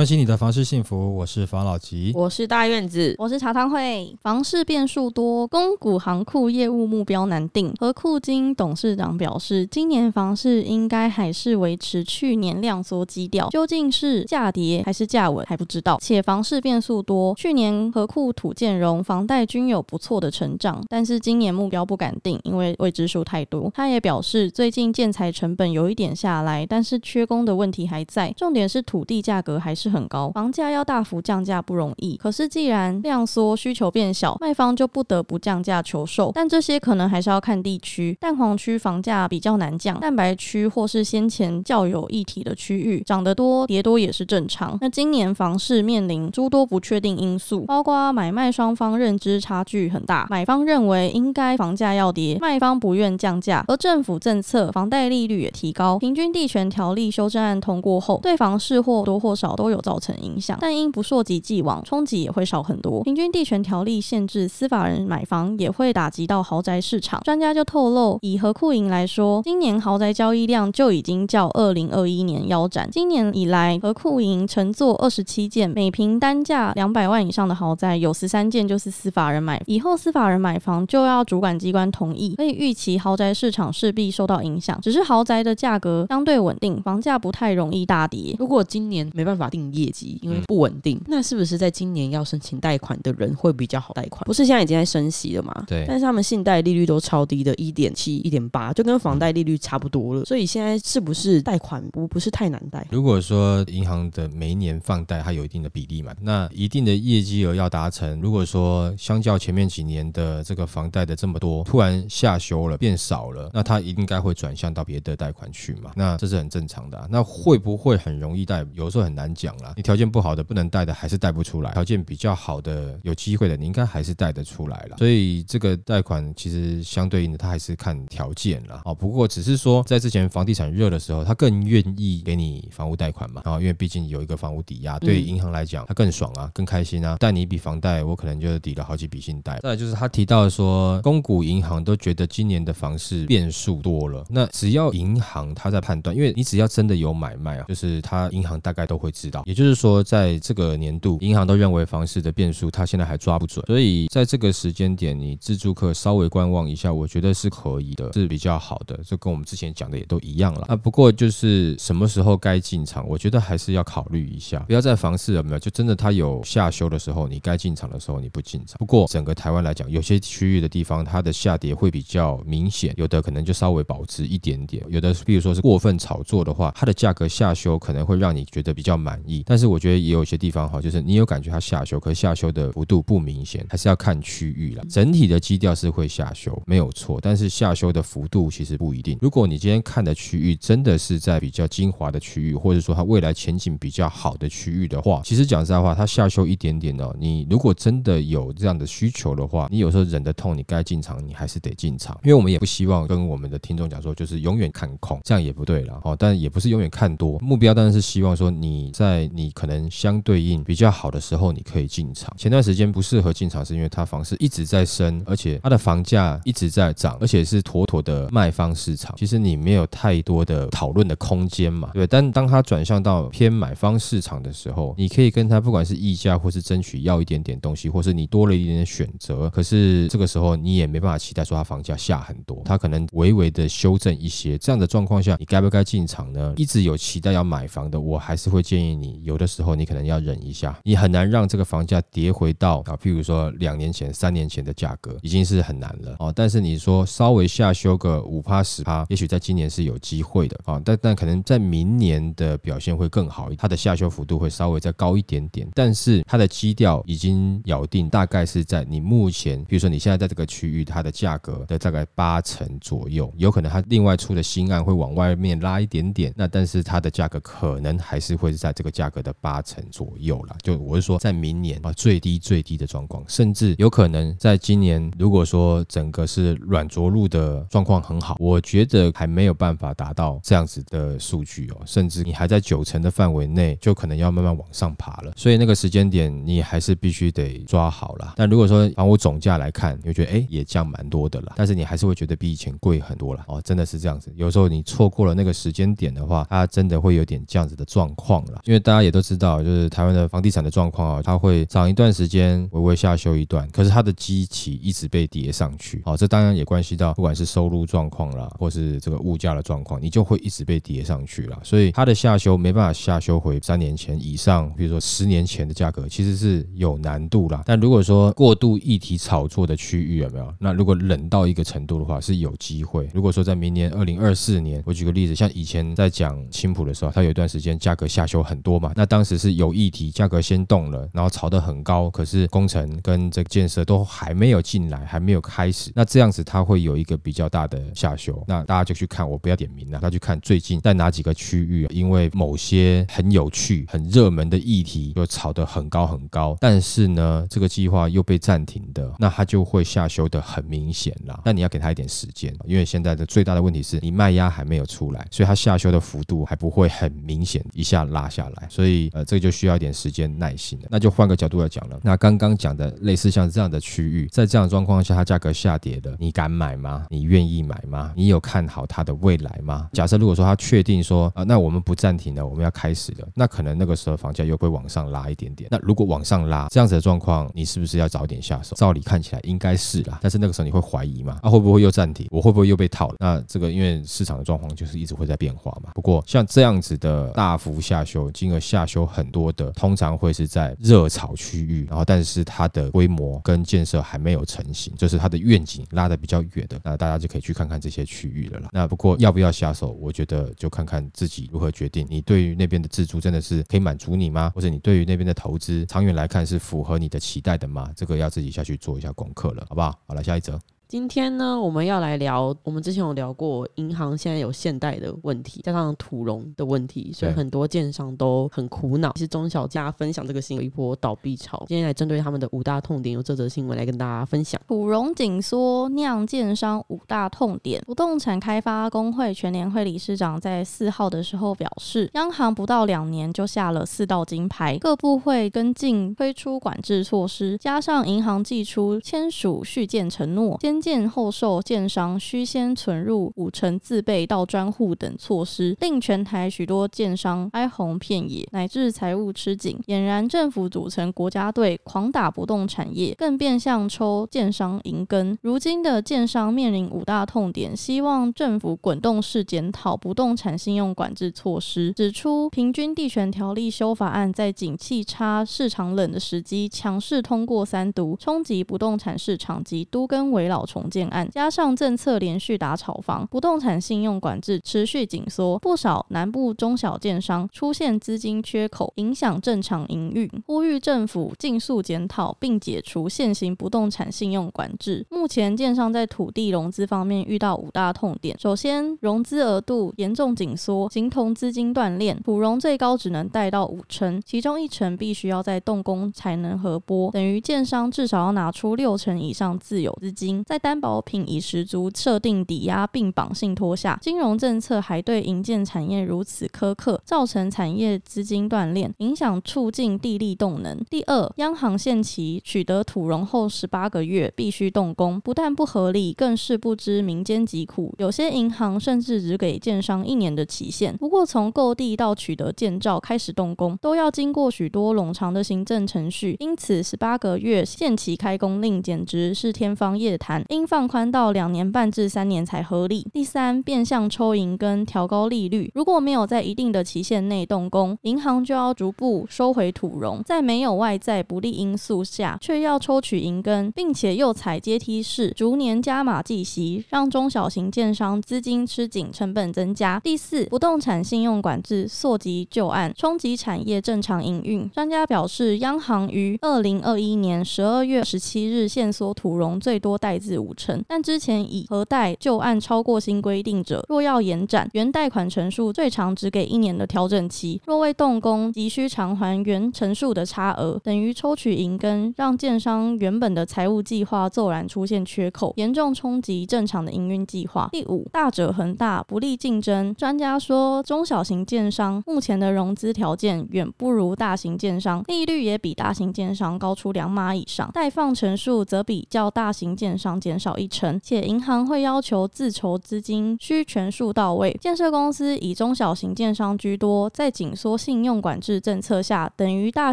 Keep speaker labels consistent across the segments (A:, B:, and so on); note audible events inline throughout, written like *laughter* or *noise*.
A: 关心你的房事幸福，我是房老吉。
B: 我是大院子，
C: 我是茶汤会。房市变数多，公股行库业务目标难定。和库金董事长表示，今年房市应该还是维持去年量缩基调，究竟是价跌还是价稳还不知道。且房市变数多，去年和库土建融房贷均有不错的成长，但是今年目标不敢定，因为未知数太多。他也表示，最近建材成本有一点下来，但是缺工的问题还在，重点是土地价格还是。很高，房价要大幅降价不容易。可是既然量缩，需求变小，卖方就不得不降价求售。但这些可能还是要看地区，蛋黄区房价比较难降，蛋白区或是先前较有议题的区域，涨得多跌多也是正常。那今年房市面临诸多不确定因素，包括买卖双方认知差距很大，买方认为应该房价要跌，卖方不愿降价，而政府政策房贷利率也提高，平均地权条例修正案通过后，对房市或多或少都。有造成影响，但因不溯及既往，冲击也会少很多。平均地权条例限制司法人买房，也会打击到豪宅市场。专家就透露，以和库营来说，今年豪宅交易量就已经较二零二一年腰斩。今年以来，和库营乘坐二十七件，每平单价两百万以上的豪宅，有十三件就是司法人买。以后司法人买房就要主管机关同意，可以预期豪宅市场势必受到影响。只是豪宅的价格相对稳定，房价不太容易大跌。
B: 如果今年没办法定。业绩因为不稳定，那是不是在今年要申请贷款的人会比较好贷款？不是现在已经在升息了吗？
A: 对，
B: 但是他们信贷利率都超低的，一点七、一点八，就跟房贷利率差不多了。所以现在是不是贷款不不是太难贷？
A: 如果说银行的每一年放贷它有一定的比例嘛，那一定的业绩额要达成。如果说相较前面几年的这个房贷的这么多，突然下修了变少了，那它应该会转向到别的贷款去嘛？那这是很正常的。那会不会很容易贷？有时候很难讲。你条件不好的不能贷的还是贷不出来，条件比较好的有机会的你应该还是贷得出来了。所以这个贷款其实相对应的，它还是看条件了哦。不过只是说在之前房地产热的时候，他更愿意给你房屋贷款嘛然后，因为毕竟有一个房屋抵押，对银行来讲他更爽啊，更开心啊。贷你一笔房贷，我可能就抵了好几笔信贷。再就是他提到说，公股银行都觉得今年的房市变数多了。那只要银行他在判断，因为你只要真的有买卖啊，就是他银行大概都会知道。也就是说，在这个年度，银行都认为房市的变数，它现在还抓不准，所以在这个时间点，你自住客稍微观望一下，我觉得是可以的，是比较好的。这跟我们之前讲的也都一样了啊。不过就是什么时候该进场，我觉得还是要考虑一下，不要在房市有没有就真的它有下修的时候，你该进场的时候你不进场。不过整个台湾来讲，有些区域的地方，它的下跌会比较明显，有的可能就稍微保持一点点，有的比如说是过分炒作的话，它的价格下修可能会让你觉得比较满。但是我觉得也有些地方哈，就是你有感觉它下修，可是下修的幅度不明显，还是要看区域了。整体的基调是会下修，没有错，但是下修的幅度其实不一定。如果你今天看的区域真的是在比较精华的区域，或者说它未来前景比较好的区域的话，其实讲实在话，它下修一点点哦，你如果真的有这样的需求的话，你有时候忍得痛，你该进场，你还是得进场，因为我们也不希望跟我们的听众讲说，就是永远看空，这样也不对了哦。但也不是永远看多，目标当然是希望说你在你可能相对应比较好的时候，你可以进场。前段时间不适合进场，是因为它房市一直在升，而且它的房价一直在涨，而且是妥妥的卖方市场。其实你没有太多的讨论的空间嘛，对但当它转向到偏买方市场的时候，你可以跟他不管是议价或是争取要一点点东西，或是你多了一点点选择。可是这个时候你也没办法期待说它房价下很多，它可能微微的修正一些。这样的状况下，你该不该进场呢？一直有期待要买房的，我还是会建议你。有的时候你可能要忍一下，你很难让这个房价跌回到啊，譬如说两年前、三年前的价格，已经是很难了哦。但是你说稍微下修个五趴十趴，也许在今年是有机会的啊。但但可能在明年的表现会更好，它的下修幅度会稍微再高一点点。但是它的基调已经咬定，大概是在你目前，比如说你现在在这个区域，它的价格的大概八成左右，有可能它另外出的新案会往外面拉一点点，那但是它的价格可能还是会在这个。个价格的八成左右啦。就我是说，在明年啊最低最低的状况，甚至有可能在今年，如果说整个是软着陆的状况很好，我觉得还没有办法达到这样子的数据哦，甚至你还在九成的范围内，就可能要慢慢往上爬了。所以那个时间点，你还是必须得抓好了。但如果说房屋总价来看，你会觉得哎也降蛮多的了，但是你还是会觉得比以前贵很多了哦，真的是这样子。有时候你错过了那个时间点的话，它真的会有点这样子的状况了。因为大家也都知道，就是台湾的房地产的状况啊，它会涨一段时间，微微下修一段，可是它的基期一直被叠上去。哦，这当然也关系到不管是收入状况啦，或是这个物价的状况，你就会一直被叠上去了。所以它的下修没办法下修回三年前以上，比如说十年前的价格，其实是有难度啦。但如果说过度议题炒作的区域有没有？那如果冷到一个程度的话，是有机会。如果说在明年二零二四年，我举个例子，像以前在讲青浦的时候，它有一段时间价格下修很多嘛，那当时是有议题，价格先动了，然后炒得很高，可是工程跟这个建设都还没有进来，还没有开始，那这样子它会有一个比较大的下修。那大家就去看，我不要点名了，他去看最近在哪几个区域，因为某些很有趣、很热门的议题，就炒得很高很高，但是呢，这个计划又被暂停的，那它就会下修的很明显啦。那你要给他一点时间，因为现在的最大的问题是你卖压还没有出来，所以它下修的幅度还不会很明显一下拉下来，所以呃，这个就需要一点时间耐心了。那就换个角度来讲了，那刚刚讲的类似像这样的区域，在这样的状况下，它价格下跌的，你敢买吗？你愿意买吗？你有看好它的未来吗？假设如果说它确定说啊，那我们不暂停了，我们要开始了，那可能那个时候房价又会往上拉一点点。那如果往上拉这样子的状况，你是不是要早点下手？照理看起来应该是啦，但是那个时候你会怀疑吗？啊，会不会又暂停？我会不会又被套了？那这个因为市场的状况就是一直会在变化嘛。不过像这样子的大幅下修，金额下修很多的，通常会是在热炒区域，然后但是它的规模跟建设还没有成型，就是它的愿景拉得比较远的，那大家就可以去看看这些区域了啦。那不过要不要下手，我觉得就看看自己如何决定。你对于那边的自住真的是可以满足你吗？或者你对于那边的投资长远来看是符合你的期待的吗？这个要自己下去做一下功课了，好不好？好了，下一则。
B: 今天呢，我们要来聊，我们之前有聊过，银行现在有现贷的问题，加上土融的问题，所以很多建商都很苦恼。其实中小家分享这个新闻，一波倒闭潮。今天来针对他们的五大痛点，有这则新闻来跟大家分享。
C: 土融紧缩酿建商五大痛点。不动产开发工会全联会理事长在四号的时候表示，央行不到两年就下了四道金牌，各部会跟进推出管制措施，加上银行寄出签署续建承诺，先建后售建商需先存入五成自备到专户等措施，令全台许多建商哀鸿遍野，乃至财务吃紧。俨然政府组成国家队，狂打不动产业，更变相抽建商银根。如今的建商面临五大痛点，希望政府滚动式检讨不动产信用管制措施，指出平均地权条例修法案在景气差、市场冷的时机强势通过三读，冲击不动产市场及都更围老重建案，加上政策连续打炒房，不动产信用管制持续紧缩，不少南部中小建商出现资金缺口，影响正常营运。呼吁政府尽速检讨并解除现行不动产信用管制。目前建商在土地融资方面遇到五大痛点，首先融资额度严重紧缩，形同资金断裂，土融最高只能贷到五成，其中一成必须要在动工才能核拨，等于建商至少要拿出六成以上自有资金，在担保品已十足设定抵押并绑信托下，金融政策还对营建产业如此苛刻，造成产业资金断裂，影响促进地利动能。第二，央行限期取得土融后十八个月必须动工，不但不合理，更是不知民间疾苦。有些银行甚至只给建商一年的期限。不过，从购地到取得建造开始动工，都要经过许多冗长的行政程序，因此十八个月限期开工令简直是天方夜谭，应放宽到两年半至三年才合理。第三，变相抽银根，调高利率。如果没有在一定的期限内动工，银行就要逐步收回土融，在没有外在不利因素下，却要抽取银根，并且又采阶梯式逐年加码计息，让中小型建商资金吃紧，成本增加。第四，不动产信用管制溯及旧案，冲击产业正常营运。专家表示，央行于二零二一年十二月十七日限缩土融最多贷资自五成，但之前以核贷旧案超过新规定者，若要延展原贷款陈述，最长只给一年的调整期，若未动工，急需偿还原陈述的差额，等于抽取银根，让建商原本的财务计划骤然出现缺口，严重冲击正常的营运计划。第五，大者恒大，不利竞争。专家说，中小型建商目前的融资条件远不如大型建商，利率也比大型建商高出两码以上，贷放成数则比较大型建商减少一成，且银行会要求自筹资金需全数到位。建设公司以中小型建商居多，在紧缩信用管制政策下，等于大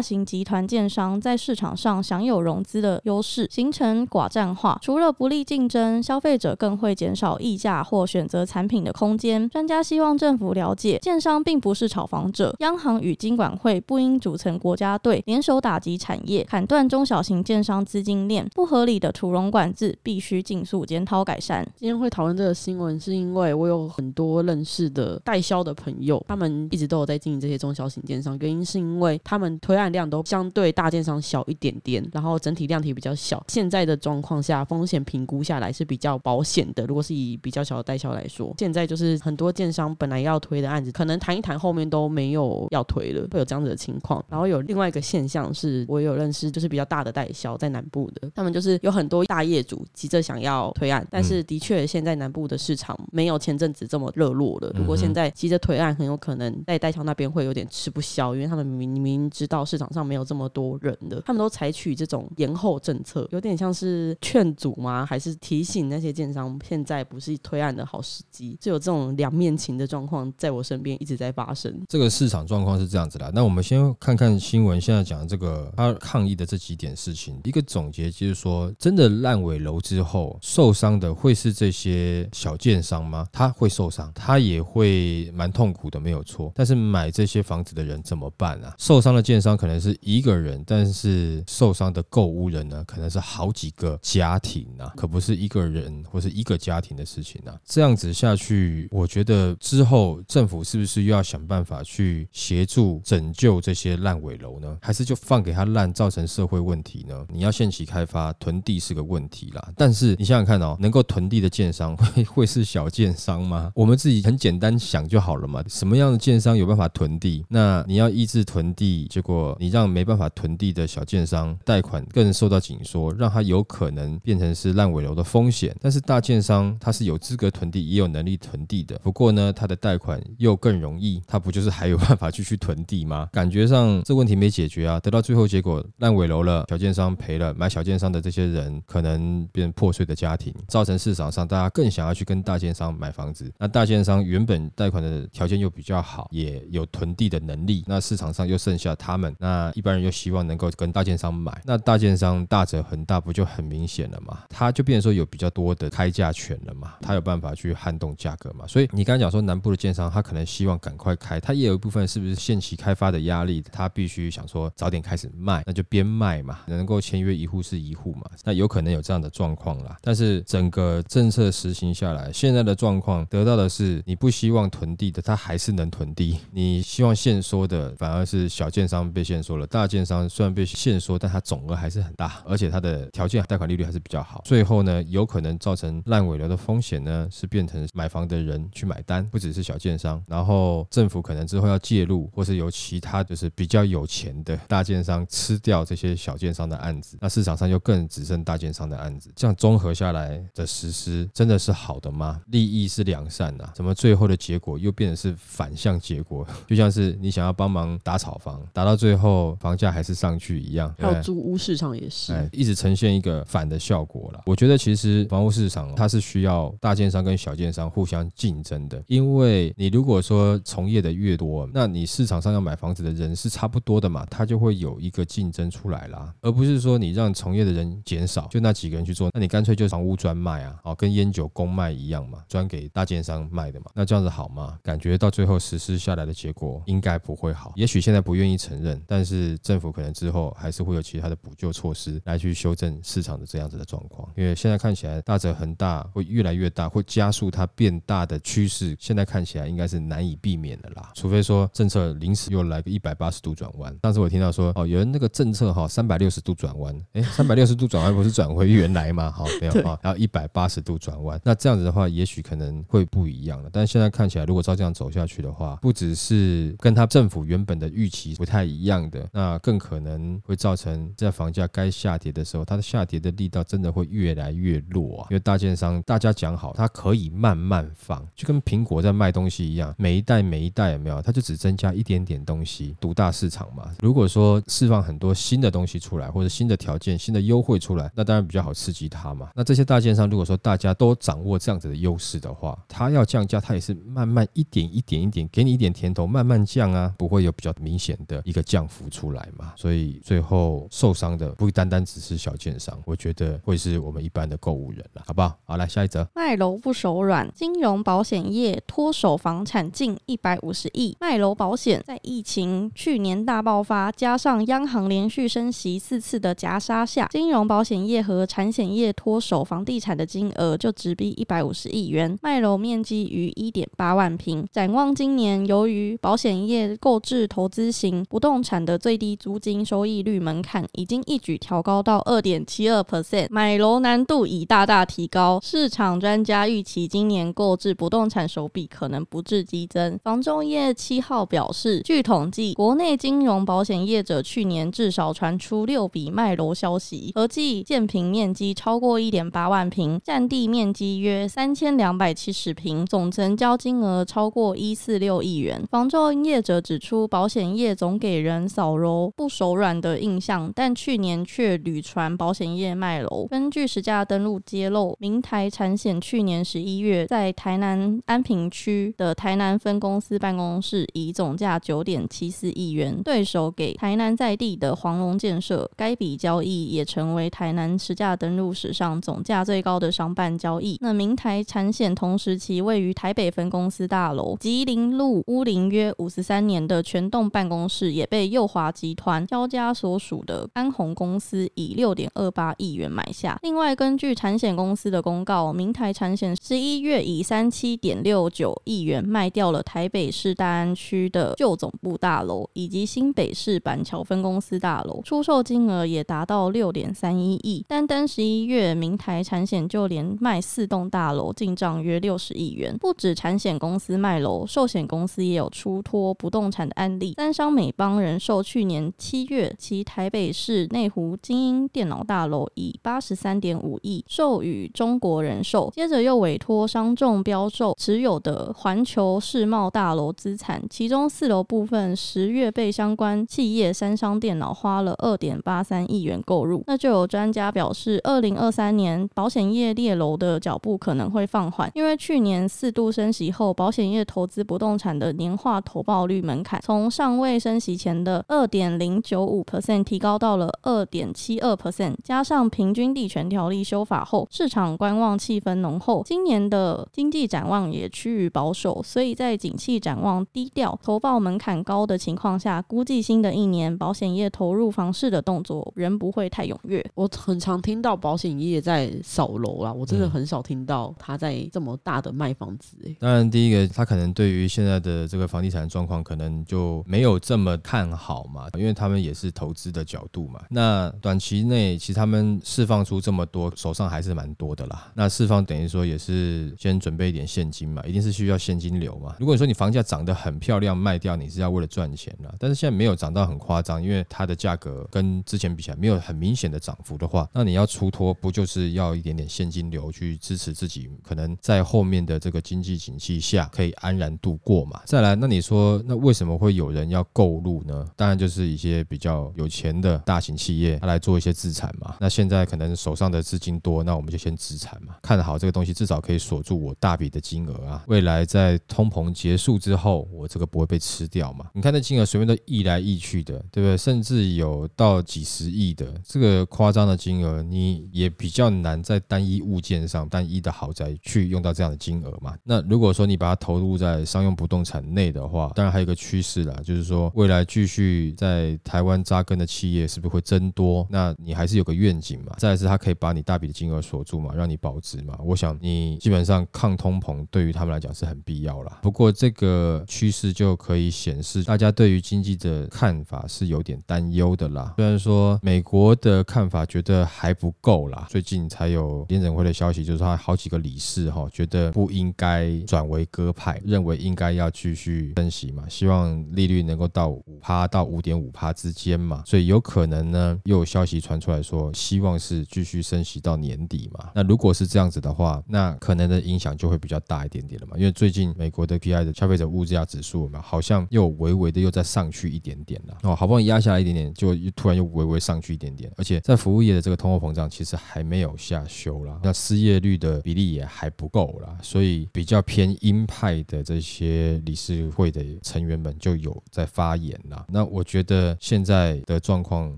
C: 型集团建商在市场上享有融资的优势，形成寡占化。除了不利竞争，消费者更会减少溢价或选择产品的空间。专家希望政府了解，建商并不是炒房者，央行与金管会不应组成国家队，联手打击产业，砍断中小型建商资金链。不合理的土融管制必须尽速检讨改善。
B: 今天会讨论这个新闻，是因为我有很多认识的代销的朋友，他们一直都有在经营这些中小型电商，原因是因为他们推案量都相对大电商小一点点，然后整体量体比较小。现在的状况下，风险评估下来是比较保险的。如果是以比较小的代销来说，现在就是很多建商本来要推的案子，可能谈一谈后面都没有要推了，会有这样子的情况。然后有另外一个现象是，我有认识就是比较大的代销在南部的，他们就是有很多大业主急着想要推案，但是的确现在南部的市场没有前阵子这么热络了。如果现在急着推案，很有可能在代销那边会有点吃不消，因为他们明明知道市场上没有这么多人的，他们都采取这种延后政策，有点像是劝阻吗？还是提醒那些建商现在不是推案的好时机？就有这种两面情的状况在我身边一直在发生。
A: 这个市场状况是这样子的。那我们先看看新闻，现在讲的这个他抗议的这几点事情，一个总结就是说，真的烂尾楼之之后受伤的会是这些小建商吗？他会受伤，他也会蛮痛苦的，没有错。但是买这些房子的人怎么办啊？受伤的建商可能是一个人，但是受伤的购屋人呢，可能是好几个家庭啊，可不是一个人或是一个家庭的事情啊。这样子下去，我觉得之后政府是不是又要想办法去协助拯救这些烂尾楼呢？还是就放给他烂，造成社会问题呢？你要限期开发囤地是个问题啦。但但是你想想看哦，能够囤地的建商 *laughs* 会会是小建商吗？我们自己很简单想就好了嘛。什么样的建商有办法囤地？那你要抑制囤地，结果你让没办法囤地的小建商贷款更受到紧缩，让他有可能变成是烂尾楼的风险。但是大建商他是有资格囤地，也有能力囤地的。不过呢，他的贷款又更容易，他不就是还有办法继续囤地吗？*laughs* 感觉上这问题没解决啊。得到最后结果，烂尾楼了，小建商赔了，买小建商的这些人可能变破碎的家庭，造成市场上大家更想要去跟大建商买房子。那大建商原本贷款的条件又比较好，也有囤地的能力，那市场上又剩下他们，那一般人又希望能够跟大建商买，那大建商大者恒大不就很明显了嘛？他就变成说有比较多的开价权了嘛？他有办法去撼动价格嘛？所以你刚才讲说南部的建商，他可能希望赶快开，他也有一部分是不是限期开发的压力，他必须想说早点开始卖，那就边卖嘛，能够签约一户是一户嘛，那有可能有这样的状况啦。但是整个政策实行下来，现在的状况得到的是，你不希望囤地的，他还是能囤地；你希望限缩的，反而是小建商被限缩了，大建商虽然被限缩，但它总额还是很大，而且它的条件贷款利率还是比较好。最后呢，有可能造成烂尾楼的风险呢，是变成买房的人去买单，不只是小建商，然后政府可能之后要介入，或是由其他就是比较有钱的大建商吃掉这些小建商的案子，那市场上就更只剩大建商的案子，综合下来的实施真的是好的吗？利益是良善的，怎么最后的结果又变成是反向结果？*laughs* 就像是你想要帮忙打炒房，打到最后房价还是上去一样，
B: 还有租屋市场也是，
A: 哎，一直呈现一个反的效果了。我觉得其实房屋市场它是需要大建商跟小建商互相竞争的，因为你如果说从业的越多，那你市场上要买房子的人是差不多的嘛，它就会有一个竞争出来啦，而不是说你让从业的人减少，就那几个人去做，那你干脆就房屋专卖啊，哦，跟烟酒公卖一样嘛，专给大建商卖的嘛，那这样子好吗？感觉到最后实施下来的结果应该不会好，也许现在不愿意承认，但是政府可能之后还是会有其他的补救措施来去修正市场的这样子的状况，因为现在看起来大者恒大会越来越大，会加速它变大的趋势，现在看起来应该是难以避免的啦，除非说政策临时又来个一百八十度转弯。当时我听到说哦，有人那个政策哈三百六十度转弯，哎，三百六十度转弯不是转回原来吗？吗？好，没有
B: 对
A: 啊，然后一百八十度转弯。那这样子的话，也许可能会不一样了。但现在看起来，如果照这样走下去的话，不只是跟他政府原本的预期不太一样的，那更可能会造成在房价该下跌的时候，它的下跌的力道真的会越来越弱啊。因为大建商大家讲好，它可以慢慢放，就跟苹果在卖东西一样，每一代每一代有没有，它就只增加一点点东西，独大市场嘛。如果说释放很多新的东西出来，或者新的条件、新的优惠出来，那当然比较好刺激它他嘛。那这些大建商如果说大家都掌握这样子的优势的话，它要降价，它也是慢慢一点一点一点给你一点甜头，慢慢降啊，不会有比较明显的一个降幅出来嘛。所以最后受伤的不单单只是小建商，我觉得会是我们一般的购物人了，好不好？好，来下一则。
C: 卖楼不手软，金融保险业脱手房产近一百五十亿。卖楼保险在疫情去年大爆发，加上央行连续升息四次的夹杀下，金融保险业和产险业脱手房地产的金额就直逼一百五十亿元，卖楼面积逾一点八万平。展望今年，由于保险业购置投资型不动产的最低租金收益率门槛已经一举调高到二点七二 percent，买楼难度已大大提高。市场专家预期今年购置不动产手笔可能不致激增。房仲业七号表示，据统计，国内金融保险业者去年至少传出六笔卖楼消息，合计建平面积超过一点八万平，占地面积约三千两百七十平，总成交金额超过一四六亿元。房仲业者指出，保险业总给人扫楼不手软的印象，但去年却屡传保险业卖楼。根据实价登录揭露，明台产险去年十一月在台南安平区的台南分公司办公室，以总价九点七四亿元对手给台南在地的黄龙建设，该笔交易也成为台南实价登录史上总价最高的商办交易。那明台产险同时其位于台北分公司大楼吉林路乌林约五十三年的全栋办公室，也被右华集团交家所属的安宏公司以六点二八亿元买下。另外，根据产险公司的公告，明台产险十一月以三七点六九亿元卖掉了台北市大安区的旧总部大楼，以及新北市板桥分公司大楼，出售金额也达到六点三一亿。单单十一月，明台产险就连卖四栋大楼，进账约六十亿元。不止产险公司卖楼，寿险公司也有出脱不动产的案例。三商美邦人寿去年七月，其台北市内湖精英电脑大楼以八十三点五亿授予中国人寿，接着又委托商众标售持有的环球世贸大楼资产，其中四楼部分十月被相关企业三商电脑花了二点八三亿元购入。那就有专家表示，二零二三年保险业列楼的脚步可能会放缓，因为去年四度升息后，保险业投资不动产的年化投报率门槛从尚未升息前的二点零九五 percent 提高到了二点七二 percent，加上平均地权条例修法后，市场观望气氛浓厚，今年的经济展望也趋于保守，所以在景气展望低调、投报门槛高的情况下，估计新的一年保险业投入房市的动作仍不会太踊跃。
B: 我很常听到保险业在扫楼啦，我真的
A: 嗯
B: 很少听到他在这么大的卖房子、欸。
A: 当然，第一个他可能对于现在的这个房地产状况，可能就没有这么看好嘛，因为他们也是投资的角度嘛。那短期内，其实他们释放出这么多，手上还是蛮多的啦。那释放等于说也是先准备一点现金嘛，一定是需要现金流嘛。如果你说你房价涨得很漂亮，卖掉你是要为了赚钱啦，但是现在没有涨到很夸张，因为它的价格跟之前比起来没有很明显的涨幅的话，那你要出脱不就是要一点点现金流去支持自己，可能在后面的这个经济景气下可以安然度过嘛？再来，那你说那为什么会有人要购入呢？当然就是一些比较有钱的大型企业，他来做一些资产嘛。那现在可能手上的资金多，那我们就先资产嘛，看好这个东西，至少可以锁住我大笔的金额啊。未来在通膨结束之后，我这个不会被吃掉嘛？你看那金额随便都溢来溢去的，对不对？甚至有到几十亿的这个夸张的金额，你也比较难在单一物件上、单一的豪宅去用到这样的金额嘛。那如果说你把它投入在商用不动产内的话，当然还有一个趋势啦，就是说未来继续在台湾扎根的企业是不是会增多？那你还是有个愿景嘛。再是它可以把你大笔的金额锁住嘛，让你保值嘛。我想你基本上抗通膨对于他们来讲是很必要啦。不过这个趋势就可以显示大家对于经济的看法是有点担忧的啦。虽然说美国的看法觉得还不够啦，啦。最近才有联准会的消息，就是他好几个理事哈，觉得不应该转为鸽派，认为应该要继续升息嘛，希望利率能够到五趴到五点五趴之间嘛，所以有可能呢，又有消息传出来说，希望是继续升息到年底嘛。那如果是这样子的话，那可能的影响就会比较大一点点了嘛，因为最近美国的 P I 的消费者物价指数嘛，好像又微微的又再上去一点点了哦，好不容易压下来一点点，就突然又微微上去一点点，而且在服务业的这个通货膨胀其实还没有下修啦，那失业率的比例也还不够啦，所以比较偏鹰派的这些理事会的成员们就有在发言啦。那我觉得现在的状况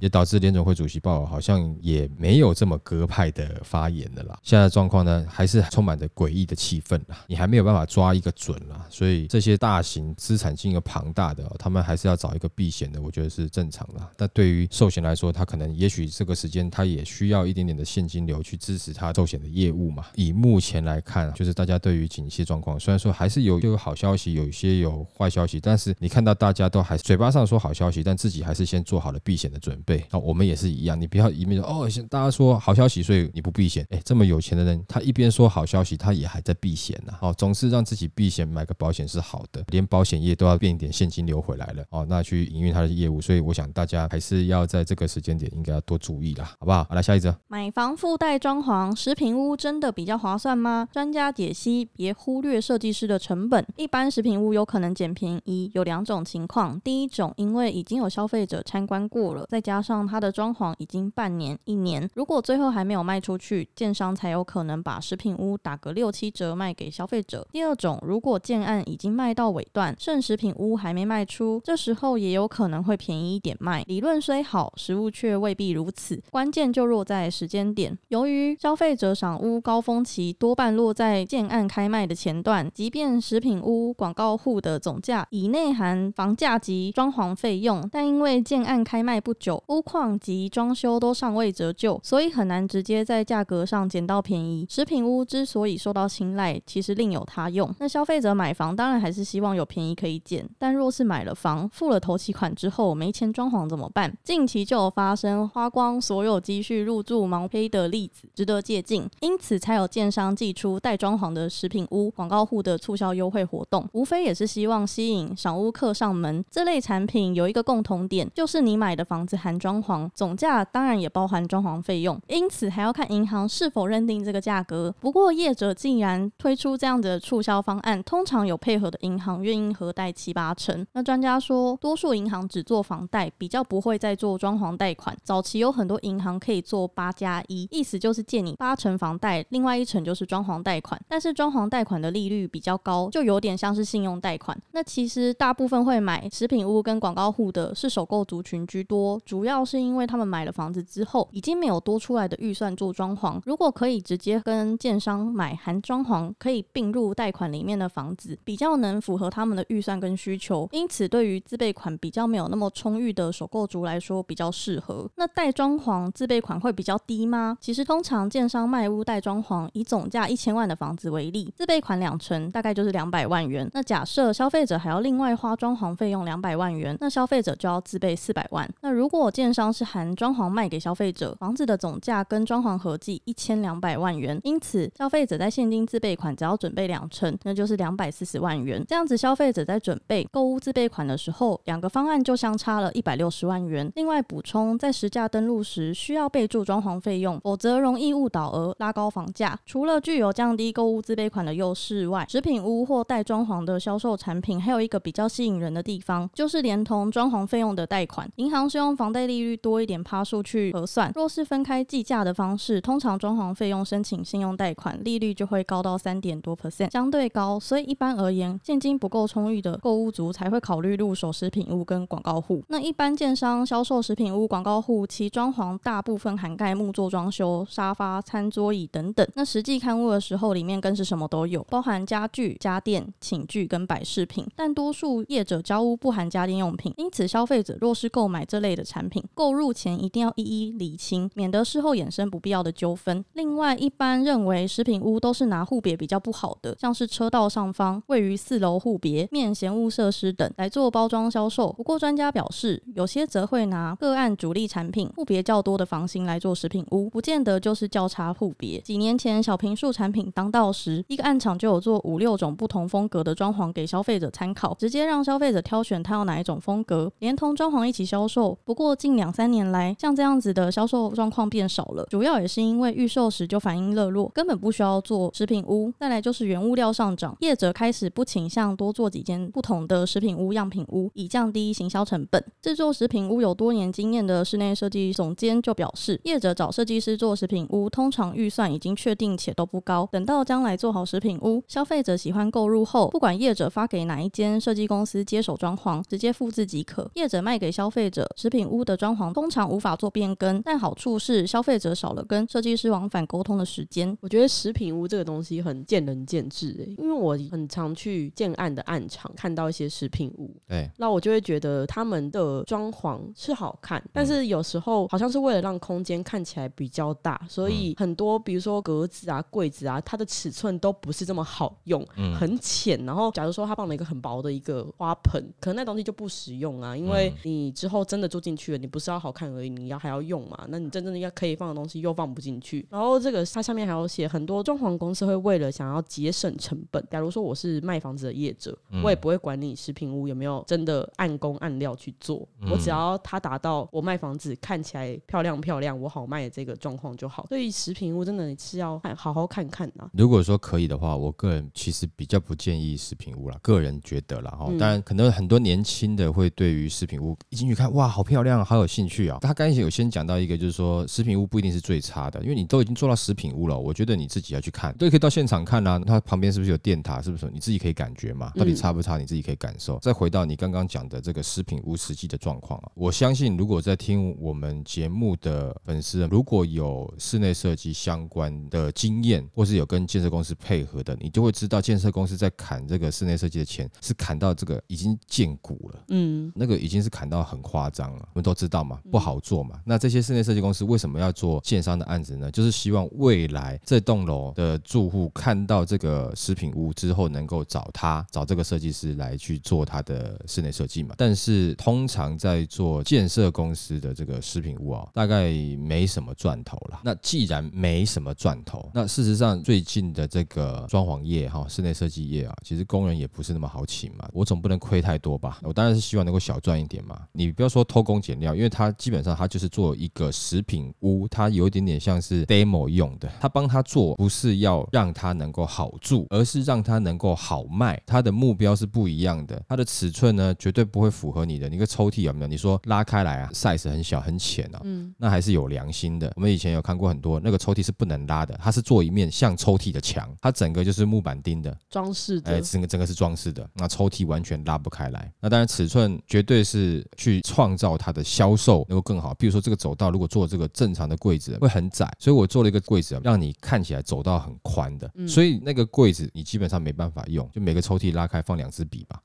A: 也导致联总会主席鲍尔好像也没有这么鸽派的发言的啦。现在状况呢，还是充满着诡异的气氛啦，你还没有办法抓一个准啦，所以这些大型资产金额庞大的，他们还是要找一个避险的，我觉得是正常的。但对于寿险来说，他可能也许这个时间他也需要一点点的现现金流去支持他寿险的业务嘛。以目前来看，就是大家对于景气状况，虽然说还是有有好消息，有一些有坏消息，但是你看到大家都还嘴巴上说好消息，但自己还是先做好了避险的准备。那我们也是一样，你不要一面说哦，大家说好消息，所以你不避险。哎，这么有钱的人，他一边说好消息，他也还在避险呢。哦，总是让自己避险，买个保险是好的，连保险业都要变一点现金流回来了。哦，那去营运他的业务，所以我想大家还是要在这个时间点应该要多注意啦，好不好？好，来下一则，
C: 买房附带装潢，食品屋真的比较划算吗？专家解析，别忽略设计师的成本。一般食品屋有可能捡便宜，有两种情况。第一种，因为已经有消费者参观过了，再加上它的装潢已经半年、一年，如果最后还没有卖出去，建商才有可能把食品屋打个六七折卖给消费者。第二种，如果建案已经卖到尾段，剩食品屋还没卖出，这时候也有可能会便宜一点卖。理论虽好，实物却未必如此。关键就落在时间点。由于消费者赏屋高峰期多半落在建案开卖的前段，即便食品屋广告户的总价已内含房价及装潢费用，但因为建案开卖不久，屋况及装修都尚未折旧，所以很难直接在价格上捡到便宜。食品屋之所以受到青睐，其实另有他用。那消费者买房当然还是希望有便宜可以捡，但若是买了房，付了头期款之后没钱装潢怎么办？近期就有发生花光所有积蓄入住毛坯的例子，值得借鉴。因此才有建商寄出带装潢的食品屋广告户的促销优惠活动，无非也是希望吸引赏屋客上门。这类产品有一个共同点，就是你买的房子含装潢，总价当然也包含装潢费用，因此还要看银行是否认定这个价格。不过业者竟然推出这样的促销方案，通常有配合的银行愿意核贷七八成。那专家说，多数银行只做房贷，比较不会再做装潢贷款。早期有很多银行可以做八加一，意思就是借你八成房贷，另外一成就是装潢贷款。但是装潢贷款的利率比较高，就有点像是信用贷款。那其实大部分会买食品屋跟广告户的是首购族群居多，主要是因为他们买了房子之后，已经没有多出来的预算做装潢。如果可以直接跟建商买含装潢可以并入贷款里面的房子，比较能符合他们的预算跟需求。因此，对于自备款比较没有那么充裕的首购族来说，比较适合。那带装潢自备款会比较低吗？其实通常建商卖屋带装潢，以总价一千万的房子为例，自备款两成大概就是两百万元。那假设消费者还要另外花装潢费用两百万元，那消费者就要自备四百万。那如果建商是含装潢卖给消费者，房子的总价跟装潢合计一千两百万元，因此消费者在现金自备款只要准备两成，那就是两百四十万元。这样子消费者在准备购物自备款的时候，两个方案就相差了一百六十万元。另外补充，在实价登录时需要备注装潢费用，否则容易误导而拉高房价。除了具有降低购物自备款的优势外，食品屋或带装潢的销售产品还有一个比较吸引人的地方，就是连同装潢费用的贷款。银行是用房贷利率多一点趴数去核算，若是分开计价的方式，通常装潢费用申请信用贷款利率就会高到三点多 percent，相对高。所以一般而言，现金不够充裕的购物族才会考虑入手食品屋跟广告户。那一般建商销售食品屋广告户，其装潢大部分涵盖木作装装修、沙发、餐桌椅等等。那实际看屋的时候，里面更是什么都有，包含家具、家电、寝具跟摆饰品。但多数业者交屋不含家电用品，因此消费者若是购买这类的产品，购入前一定要一一理清，免得事后衍生不必要的纠纷。另外，一般认为食品屋都是拿户别比较不好的，像是车道上方位于四楼户别、面闲物设施等来做包装销售。不过专家表示，有些则会拿个案主力产品户别较多的房型来做食品屋。不见得就是交叉互别。几年前小平数产品当道时，一个暗场就有做五六种不同风格的装潢给消费者参考，直接让消费者挑选他要哪一种风格，连同装潢一起销售。不过近两三年来，像这样子的销售状况变少了，主要也是因为预售时就反应热络，根本不需要做食品屋。再来就是原物料上涨，业者开始不倾向多做几间不同的食品屋、样品屋，以降低行销成本。制作食品屋有多年经验的室内设计总监就表示，业者找设计师做食品屋，通常预算已经确定且都不高。等到将来做好食品屋，消费者喜欢购入后，不管业者发给哪一间设计公司接手装潢，直接复制即可。业者卖给消费者食品屋的装潢，通常无法做变更，但好处是消费者少了跟设计师往返沟通的时间。
B: 我觉得食品屋这个东西很见仁见智诶、因为我很常去建案的案场看到一些食品屋，
A: 对，
B: 那我就会觉得他们的装潢是好看，但是有时候好像是为了让空间看起来比较大，所以很多比如说格子啊、柜子啊，它的尺寸都不是这么好用，很浅。然后假如说他放了一个很薄的一个花盆，可能那东西就不实用啊，因为你之后真的住进去了，你不是要好看而已，你要还要用嘛，那你真正的要可以放的东西又放不进去。然后这个它下面还有写，很多装潢公司会为了想要节省成本，假如说我是卖房子的业者，我也不会管你食品屋有没有真的按工按料去做，我只要它达到我卖房子看起来漂亮漂亮，我好卖的这个状况就好。所以食品屋真的是要看好好看看啊。
A: 如果说可以的话，我个人其实比较不建议食品屋啦，个人觉得啦哈。当然，可能很多年轻的会对于食品屋一进去看，哇，好漂亮，好有兴趣啊。他刚才有先讲到一个，就是说食品屋不一定是最差的，因为你都已经做到食品屋了，我觉得你自己要去看，都可以到现场看啊。它旁边是不是有电塔？是不是你自己可以感觉嘛？到底差不差？你自己可以感受。再回到你刚刚讲的这个食品屋实际的状况啊，我相信如果在听我们节目的粉丝，如果有室内设计相关的经验，或是有跟建设公司配合的，你就会知道建设公司在砍这个室内设计的钱是砍到这个已经见骨了，
B: 嗯，
A: 那个已经是砍到很夸张了。我们都知道嘛，不好做嘛。那这些室内设计公司为什么要做建商的案子呢？就是希望未来这栋楼的住户看到这个食品屋之后，能够找他找这个设计师来去做他的室内设计嘛。但是通常在做建设公司的这个食品屋啊，大概没什么赚头了。那既然没什么赚头，那事实上最近的这个装潢业哈，室内设计业啊，其实工人也不是那么好请嘛。我总不能亏太多吧？我当然是希望能够小赚一点嘛。你不要说偷工减料，因为他基本上他就是做一个食品屋，它有一点点像是 demo 用的。他帮他做不是要让他能够好住，而是让他能够好卖。他的目标是不一样的。它的尺寸呢，绝对不会符合你的。你个抽屉有没有？你说拉开来啊，size 很小很浅啊，
B: 嗯，
A: 那还是有良心的。我们以前有看过很多那个抽屉是不能拉的，它是做一面像抽屉的墙，它整个就是木板钉的，
B: 装饰的，
A: 哎，整个整个是装饰的，那抽屉完全拉不开来。那当然尺寸绝对是去创造它的销售能够更好。比如说这个走道如果做这个正常的柜子会很窄，所以我做了一个柜子，让你看起来走道很宽的。所以那个柜子你基本上没办法用，就每个抽屉拉开放两支笔吧。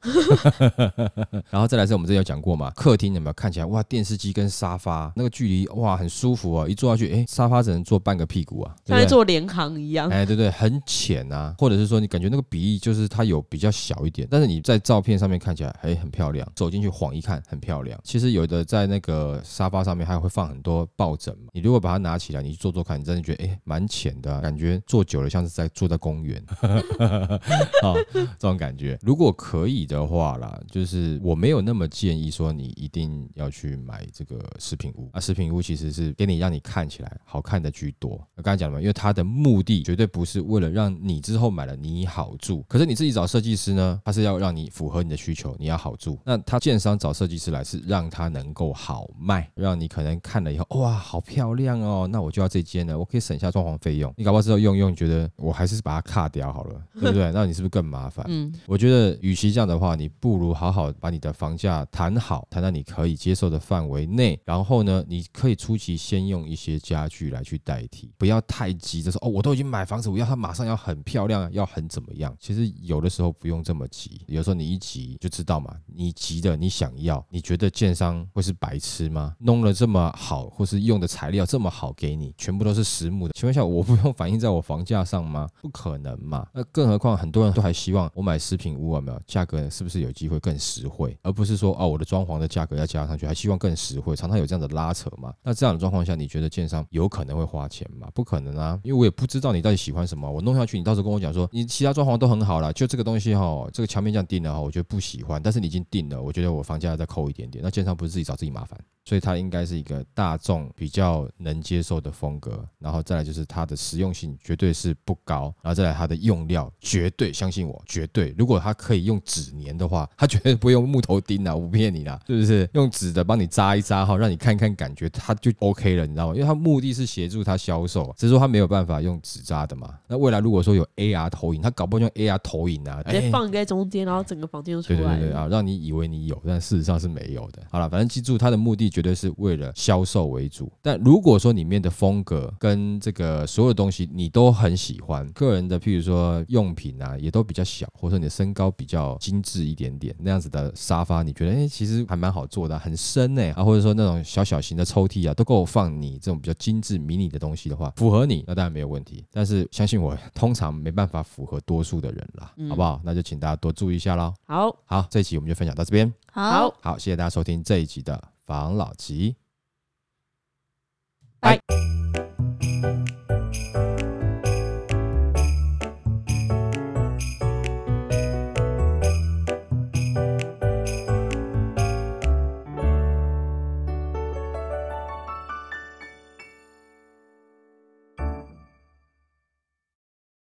A: *laughs* 然后再来是我们之前有讲过嘛，客厅有没有看起来哇，电视机跟沙发那个距离哇很舒服哦，一坐下去，哎，沙发只能坐半个屁股啊，对
B: 像？在做联行一样。
A: 哎，对对，很浅啊，或者是说你感觉那个比例就是它有比较小一点，但是你在照片上面看起来哎很漂亮，走进去晃一看很漂亮。其实有的在那个沙发上面还会放很多抱枕嘛，你如果把它拿起来，你去坐坐看，你真的觉得哎蛮浅的啊、感觉坐久了像是在坐在公园，啊、*laughs* *laughs* 这种感觉。如果可以的话啦，就是我没有那么建议说你一定要去买这个食品屋啊，食品屋其实是给你让你看起来好看的居多。我刚才讲了嘛，因为它的目的绝对不是为了让你之后买了你好住，可是你自己找设计师呢，他是要让你符合你的需求，你要好住。那他建商找设计师来是让他能够好卖，让你可能看了以后哇好漂亮哦，那我就要这间了，我可以省下装潢费用。你搞不好之后用一用，觉得我还是把它卡掉好了，*laughs* 对不对？那你是不是更麻烦？
B: 嗯，
A: 我觉得，与其这样的话，你不如好好把你的房价谈好，谈到你可以接受的范围内。然后呢，你可以初期先用一些家具来去代替，不要太急着说哦，我都已经买房子，我要它马上要很漂亮，要很怎么样？其实有的时候不用这么急，有时候你一急就知道嘛，你急的你想要，你觉得建商会是白痴吗？弄了这么好，或是用的材料这么好给你，全部都是实木的，请问一下，我不用反映在我房价上吗？不可能嘛。那更何况很多人都还希望我买食品屋啊，没有价格是不是有机会更实惠，而不是说哦我的装潢的价格要加上去，还希望更实惠，常常有这样的拉扯嘛。那这样的状况下，你觉得建建商有可能会花钱吗？不可能啊，因为我也不知道你到底喜欢什么。我弄下去，你到时候跟我讲说，你其他装潢都很好了，就这个东西哈，这个墙面这样定了哈，我觉得不喜欢。但是你已经定了，我觉得我房价再扣一点点，那建商不是自己找自己麻烦？所以它应该是一个大众比较能接受的风格，然后再来就是它的实用性绝对是不高，然后再来它的用料绝对相信我，绝对如果它可以用纸粘的话，它绝对不用木头钉啊，我不骗你啦，是不是？用纸的帮你扎一扎哈，让你看看感觉，它就 OK 了，你知道吗？因为它目的是协助他销售，只是说他没有办法用纸扎的嘛。那未来如果说有 AR 投影，他搞不好用 AR 投影啊，
B: 直接放在中间，然后整个房间就出来。
A: 对对对啊，让你以为你有，但事实上是没有的。好了，反正记住它的目的。绝对是为了销售为主，但如果说里面的风格跟这个所有东西你都很喜欢，个人的譬如说用品啊，也都比较小，或者说你的身高比较精致一点点，那样子的沙发，你觉得哎，其实还蛮好做的，很深哎啊，或者说那种小小型的抽屉啊，都够放你这种比较精致迷你的东西的话，符合你那当然没有问题。但是相信我，*laughs* 通常没办法符合多数的人啦，好不好？那就请大家多注意一下喽。
B: 好
A: 好，这一集我们就分享到这边。
C: 好
A: 好，谢谢大家收听这一集的。防老集，
B: 拜。